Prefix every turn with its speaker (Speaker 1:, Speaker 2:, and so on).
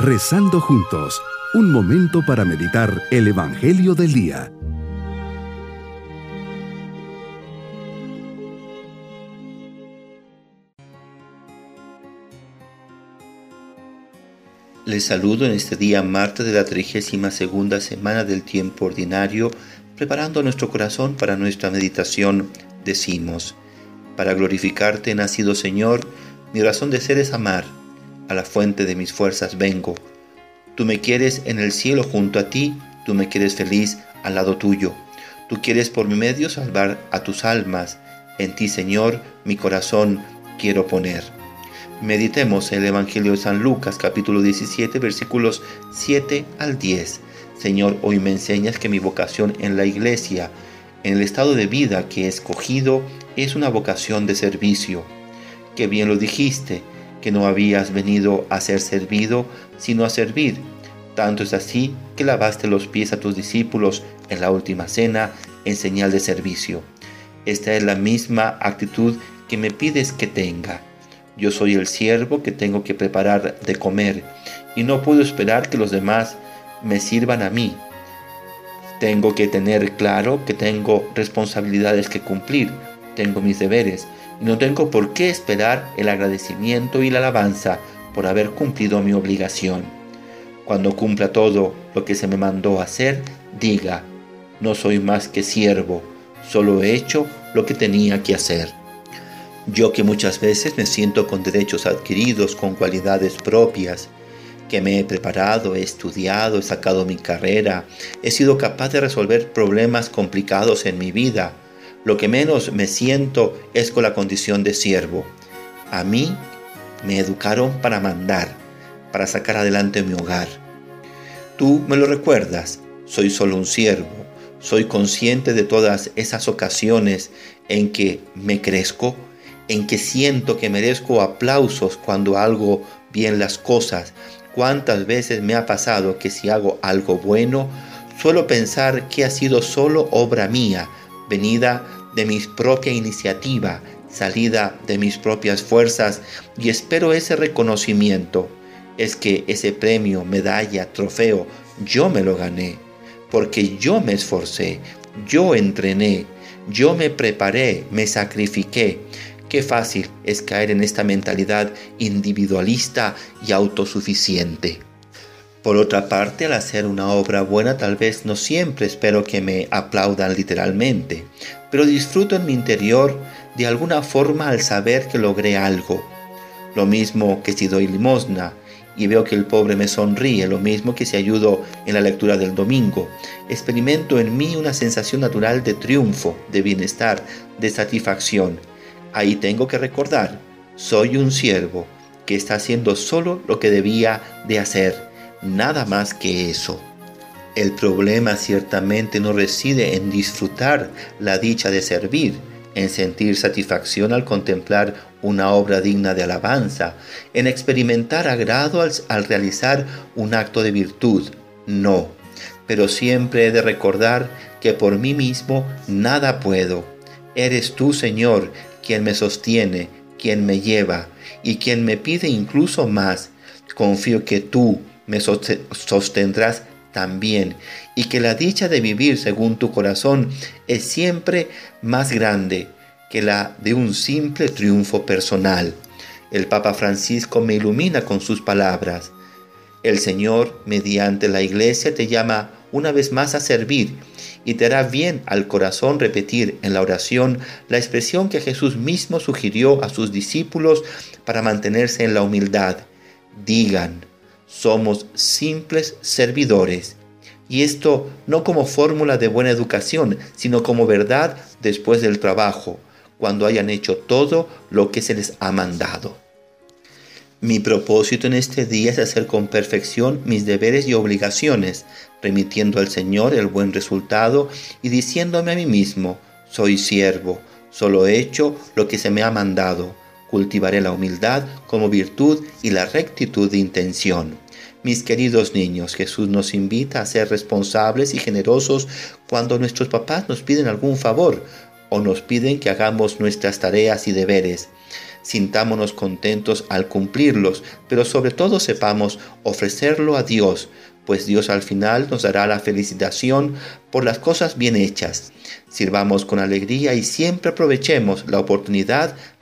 Speaker 1: Rezando juntos, un momento para meditar el Evangelio del Día.
Speaker 2: Les saludo en este día martes de la 32 segunda semana del tiempo ordinario, preparando nuestro corazón para nuestra meditación, decimos, para glorificarte nacido Señor, mi razón de ser es amar a la fuente de mis fuerzas vengo. Tú me quieres en el cielo junto a ti, tú me quieres feliz al lado tuyo. Tú quieres por mi medio salvar a tus almas. En ti, Señor, mi corazón quiero poner. Meditemos el Evangelio de San Lucas, capítulo 17, versículos 7 al 10. Señor, hoy me enseñas que mi vocación en la iglesia, en el estado de vida que he escogido, es una vocación de servicio. Que bien lo dijiste, que no habías venido a ser servido, sino a servir. Tanto es así que lavaste los pies a tus discípulos en la última cena en señal de servicio. Esta es la misma actitud que me pides que tenga. Yo soy el siervo que tengo que preparar de comer y no puedo esperar que los demás me sirvan a mí. Tengo que tener claro que tengo responsabilidades que cumplir, tengo mis deberes, no tengo por qué esperar el agradecimiento y la alabanza por haber cumplido mi obligación. Cuando cumpla todo lo que se me mandó hacer, diga, no soy más que siervo, solo he hecho lo que tenía que hacer. Yo que muchas veces me siento con derechos adquiridos, con cualidades propias, que me he preparado, he estudiado, he sacado mi carrera, he sido capaz de resolver problemas complicados en mi vida, lo que menos me siento es con la condición de siervo. A mí me educaron para mandar, para sacar adelante mi hogar. Tú me lo recuerdas, soy solo un siervo, soy consciente de todas esas ocasiones en que me crezco, en que siento que merezco aplausos cuando hago bien las cosas. ¿Cuántas veces me ha pasado que si hago algo bueno, suelo pensar que ha sido solo obra mía, venida de mi propia iniciativa, salida de mis propias fuerzas y espero ese reconocimiento. Es que ese premio, medalla, trofeo, yo me lo gané, porque yo me esforcé, yo entrené, yo me preparé, me sacrifiqué. Qué fácil es caer en esta mentalidad individualista y autosuficiente. Por otra parte, al hacer una obra buena tal vez no siempre espero que me aplaudan literalmente, pero disfruto en mi interior de alguna forma al saber que logré algo. Lo mismo que si doy limosna y veo que el pobre me sonríe, lo mismo que si ayudo en la lectura del domingo. Experimento en mí una sensación natural de triunfo, de bienestar, de satisfacción. Ahí tengo que recordar, soy un siervo que está haciendo solo lo que debía de hacer nada más que eso. El problema ciertamente no reside en disfrutar la dicha de servir, en sentir satisfacción al contemplar una obra digna de alabanza, en experimentar agrado al, realizar un acto de virtud. No, pero siempre he de recordar que por mí mismo nada puedo. Eres tú, Señor, quien me sostiene, quien me lleva y quien me pide incluso más. Confío que tú, me sostendrás también, y que la dicha de vivir según tu corazón es siempre más grande que la de un simple triunfo personal. El Papa Francisco me ilumina con sus palabras. El Señor, mediante la Iglesia, te llama una vez más a servir y te hará bien al corazón repetir en la oración la expresión que Jesús mismo sugirió a sus discípulos para mantenerse en la humildad. Digan, somos simples servidores. Y esto no como fórmula de buena educación, sino como verdad después del trabajo, cuando hayan hecho todo lo que se les ha mandado. Mi propósito en este día es hacer con perfección mis deberes y obligaciones, remitiendo al Señor el buen resultado y diciéndome a mí mismo, soy siervo, solo he hecho lo que se me ha mandado Cultivaré la humildad como virtud y la rectitud de intención. Mis queridos niños, Jesús nos invita a ser responsables y generosos cuando nuestros papás nos piden algún favor o nos piden que hagamos nuestras tareas y deberes. sintámonos contentos al cumplirlos, pero sobre todo sepamos ofrecerlo a Dios, pues Dios al final nos dará la felicitación por las cosas bien hechas. Sirvamos con alegría y siempre aprovechemos la oportunidad